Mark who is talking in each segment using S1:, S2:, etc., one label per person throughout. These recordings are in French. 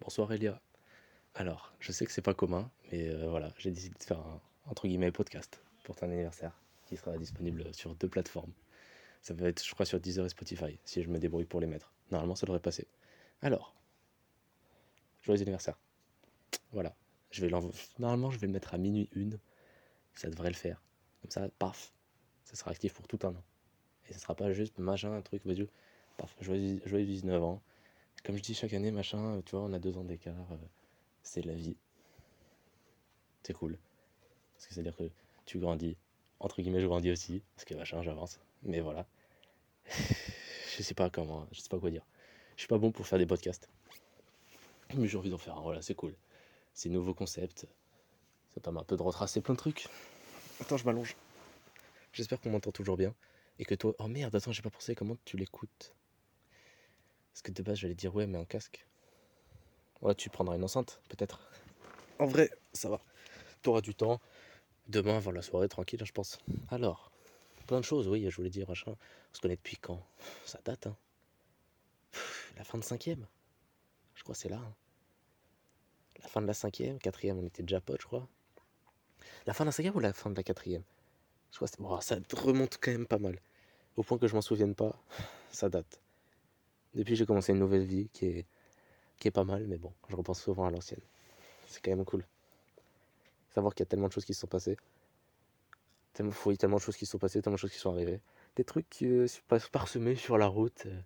S1: Bonsoir Elia. Alors, je sais que c'est pas commun, mais euh, voilà, j'ai décidé de faire un entre guillemets podcast pour ton anniversaire qui sera disponible sur deux plateformes. Ça va être, je crois, sur Deezer et Spotify si je me débrouille pour les mettre. Normalement, ça devrait passer. Alors, joyeux anniversaire. Voilà, je vais normalement, je vais le mettre à minuit une. Ça devrait le faire. Comme ça, paf, ça sera actif pour tout un an. Et ce sera pas juste machin, un truc, vas-y, paf, joyeux, joyeux 19 ans. Comme je dis chaque année, machin, tu vois, on a deux ans d'écart. Euh, c'est la vie. C'est cool. Parce que c'est-à-dire que tu grandis. Entre guillemets, je grandis aussi. Parce que machin, j'avance. Mais voilà. je sais pas comment, je sais pas quoi dire. Je suis pas bon pour faire des podcasts. Mais j'ai envie d'en faire un. Voilà, c'est cool. C'est nouveau concept. Ça permet un peu de retracer plein de trucs. Attends, je m'allonge. J'espère qu'on m'entend toujours bien. Et que toi. Oh merde, attends, j'ai pas pensé comment tu l'écoutes? Parce que de base, j'allais dire ouais, mais un casque. Ouais, tu prendras une enceinte, peut-être. En vrai, ça va. T'auras du temps. Demain, avant la soirée, tranquille, je pense. Alors, plein de choses, oui, je voulais dire, machin. On se connaît depuis quand? Ça date, hein. La fin de cinquième Je crois c'est là. Hein. La fin de la cinquième, quatrième, on était déjà potes, je crois. La fin de la cinquième ou la fin de la quatrième? Je crois que bon, ça remonte quand même pas mal. Au point que je m'en souvienne pas, ça date. Depuis, j'ai commencé une nouvelle vie qui est qui est pas mal, mais bon, je repense souvent à l'ancienne. C'est quand même cool. Savoir qu'il y a tellement de choses qui se sont passées. Tellement, oui, tellement de choses qui se sont passées, tellement de choses qui sont arrivées. Des trucs euh, parsemés sur la route. Euh.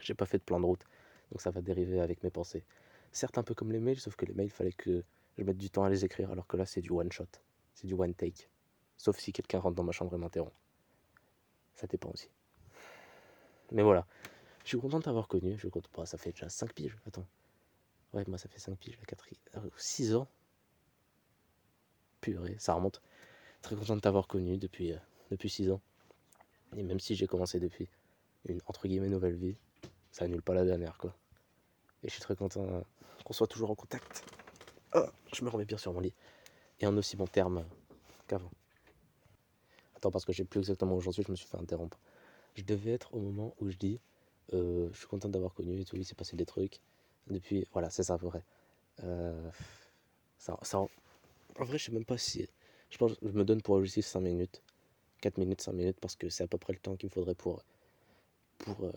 S1: J'ai pas fait de plan de route, donc ça va dériver avec mes pensées. Certes, un peu comme les mails, sauf que les mails, il fallait que je mette du temps à les écrire, alors que là, c'est du one shot. C'est du one take. Sauf si quelqu'un rentre dans ma chambre et m'interrompt. Ça dépend aussi. Mais voilà, je suis content de t'avoir connu. Je compte pas, ça fait déjà 5 piges. Attends. Ouais, moi ça fait 5 piges, la 4 6 ans. Purée, ça remonte. Très content de t'avoir connu depuis, euh, depuis 6 ans. Et même si j'ai commencé depuis une entre guillemets nouvelle vie, ça annule pas la dernière quoi. Et je suis très content euh, qu'on soit toujours en contact. Oh, je me remets bien sur mon lit. Et en aussi bon terme qu'avant. Attends, parce que je sais plus exactement où j'en suis, je me suis fait interrompre. Je devais être au moment où je dis euh, je suis content d'avoir connu et tout, il s'est passé des trucs. Depuis, voilà, c'est ça à peu près. Euh, ça, ça, en vrai, je sais même pas si. Je pense je me donne pour objectif 5 minutes. 4 minutes, 5 minutes, parce que c'est à peu près le temps qu'il me faudrait pour, pour euh,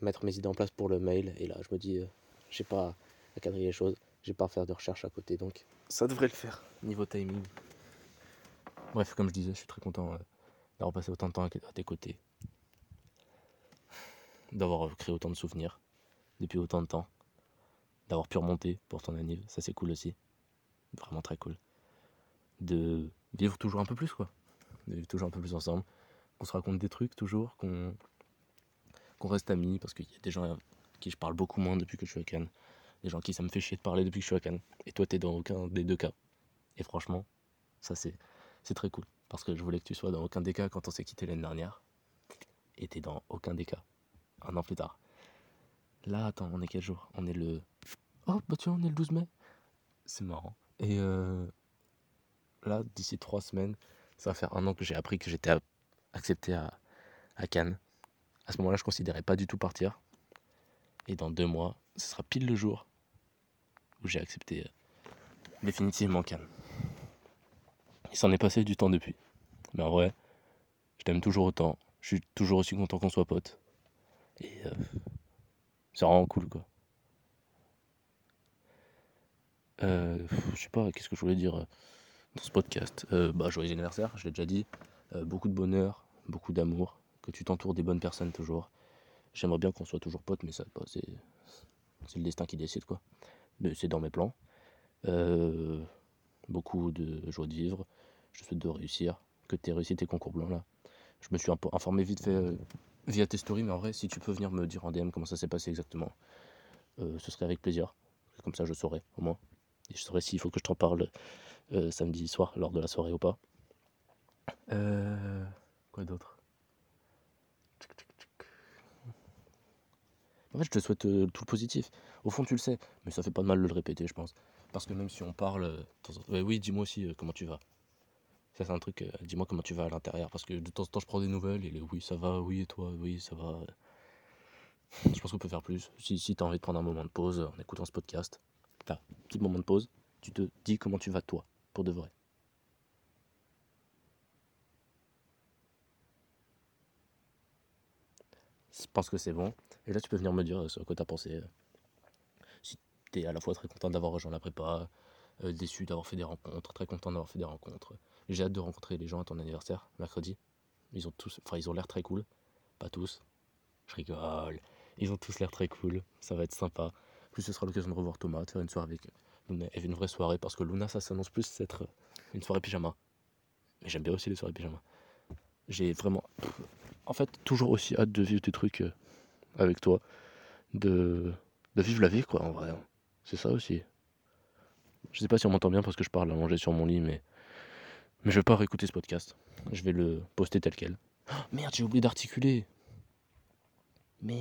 S1: mettre mes idées en place pour le mail. Et là, je me dis, j'ai pas à cadrer les choses, j'ai pas à faire de recherche à côté, donc ça devrait le faire, niveau timing. Bref, comme je disais, je suis très content d'avoir passé autant de temps à tes côtés d'avoir créé autant de souvenirs depuis autant de temps, d'avoir pu remonter pour ton anniv, ça c'est cool aussi, vraiment très cool. De vivre toujours un peu plus quoi, de vivre toujours un peu plus ensemble, qu'on se raconte des trucs toujours, qu'on qu'on reste amis, parce qu'il y a des gens à qui je parle beaucoup moins depuis que je suis à Cannes, des gens qui ça me fait chier de parler depuis que je suis à Cannes, et toi t'es dans aucun des deux cas. Et franchement, ça c'est c'est très cool, parce que je voulais que tu sois dans aucun des cas quand on s'est quitté l'année dernière, et t'es dans aucun des cas un an plus tard. Là, attends, on est quel jour? On est le. Oh, bah tu vois, on est le 12 mai. C'est marrant. Et euh, là, d'ici trois semaines, ça va faire un an que j'ai appris que j'étais accepté à, à Cannes. À ce moment-là, je considérais pas du tout partir. Et dans deux mois, ce sera pile le jour où j'ai accepté euh, définitivement Cannes. Il s'en est passé du temps depuis. Mais en vrai, je t'aime toujours autant. Je suis toujours aussi content qu'on soit potes. Et euh, c'est vraiment cool, quoi. Euh, je sais pas, qu'est-ce que je voulais dire euh, dans ce podcast? Bah, joyeux anniversaire, je l'ai déjà dit. beaucoup de bonheur, beaucoup d'amour, que tu t'entoures des bonnes personnes toujours. J'aimerais bien qu'on soit toujours potes, mais ça, bah, c'est, c'est le destin qui décide, quoi. Mais c'est dans mes plans. beaucoup de joie de vivre. Je souhaite de réussir, que tu aies réussi tes concours blancs là. Je me suis informé vite fait via tes stories, mais en vrai, si tu peux venir me dire en DM comment ça s'est passé exactement, euh, ce serait avec plaisir. Comme ça, je saurais au moins. Et je saurais s'il faut que je t'en parle euh, samedi soir lors de la soirée ou pas. Euh, quoi d'autre? En fait, je te souhaite tout le positif. Au fond, tu le sais, mais ça fait pas de mal de le répéter, je pense. Parce que même si on parle. oui, dis-moi aussi comment tu vas. Ça, c'est un truc, euh, dis-moi comment tu vas à l'intérieur. Parce que de temps en temps, je prends des nouvelles et les oui, ça va, oui, et toi, oui, ça va. Je pense qu'on peut faire plus. Si, si tu as envie de prendre un moment de pause en écoutant ce podcast, enfin, petit moment de pause, tu te dis comment tu vas toi, pour de vrai. Je pense que c'est bon. Et là, tu peux venir me dire ce que tu as pensé. Si tu es à la fois très content d'avoir rejoint la prépa, euh, déçu d'avoir fait des rencontres, très content d'avoir fait des rencontres. J'ai hâte de rencontrer les gens à ton anniversaire, mercredi. Ils ont tous, enfin, ils ont l'air très cool. Pas tous. Je rigole. Ils ont tous l'air très cool. Ça va être sympa. plus, ce sera l'occasion de revoir Thomas, de faire une soirée avec Luna. Et une vraie soirée parce que Luna, ça s'annonce plus être une soirée pyjama. Mais j'aime bien aussi les soirées pyjama. J'ai vraiment, en fait, toujours aussi hâte de vivre des trucs euh, avec toi. De, de vivre la vie, quoi, en vrai. Hein. C'est ça aussi. Je sais pas si on m'entend bien parce que je parle à manger sur mon lit, mais. Mais je vais pas réécouter ce podcast. Je vais le poster tel quel. Oh, merde, j'ai oublié d'articuler. Merde.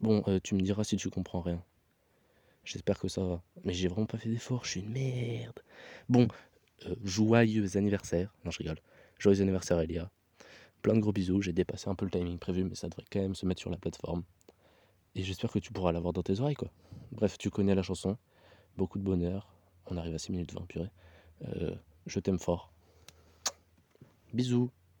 S1: Bon, euh, tu me diras si tu comprends rien. J'espère que ça va. Mais j'ai vraiment pas fait d'effort, je suis une merde. Bon, euh, joyeux anniversaire. Non, je rigole. Joyeux anniversaire, Elia. Plein de gros bisous. J'ai dépassé un peu le timing prévu, mais ça devrait quand même se mettre sur la plateforme. Et j'espère que tu pourras l'avoir dans tes oreilles, quoi. Bref, tu connais la chanson. Beaucoup de bonheur. On arrive à 6 minutes 20, purée. Euh, je t'aime fort. Bisous.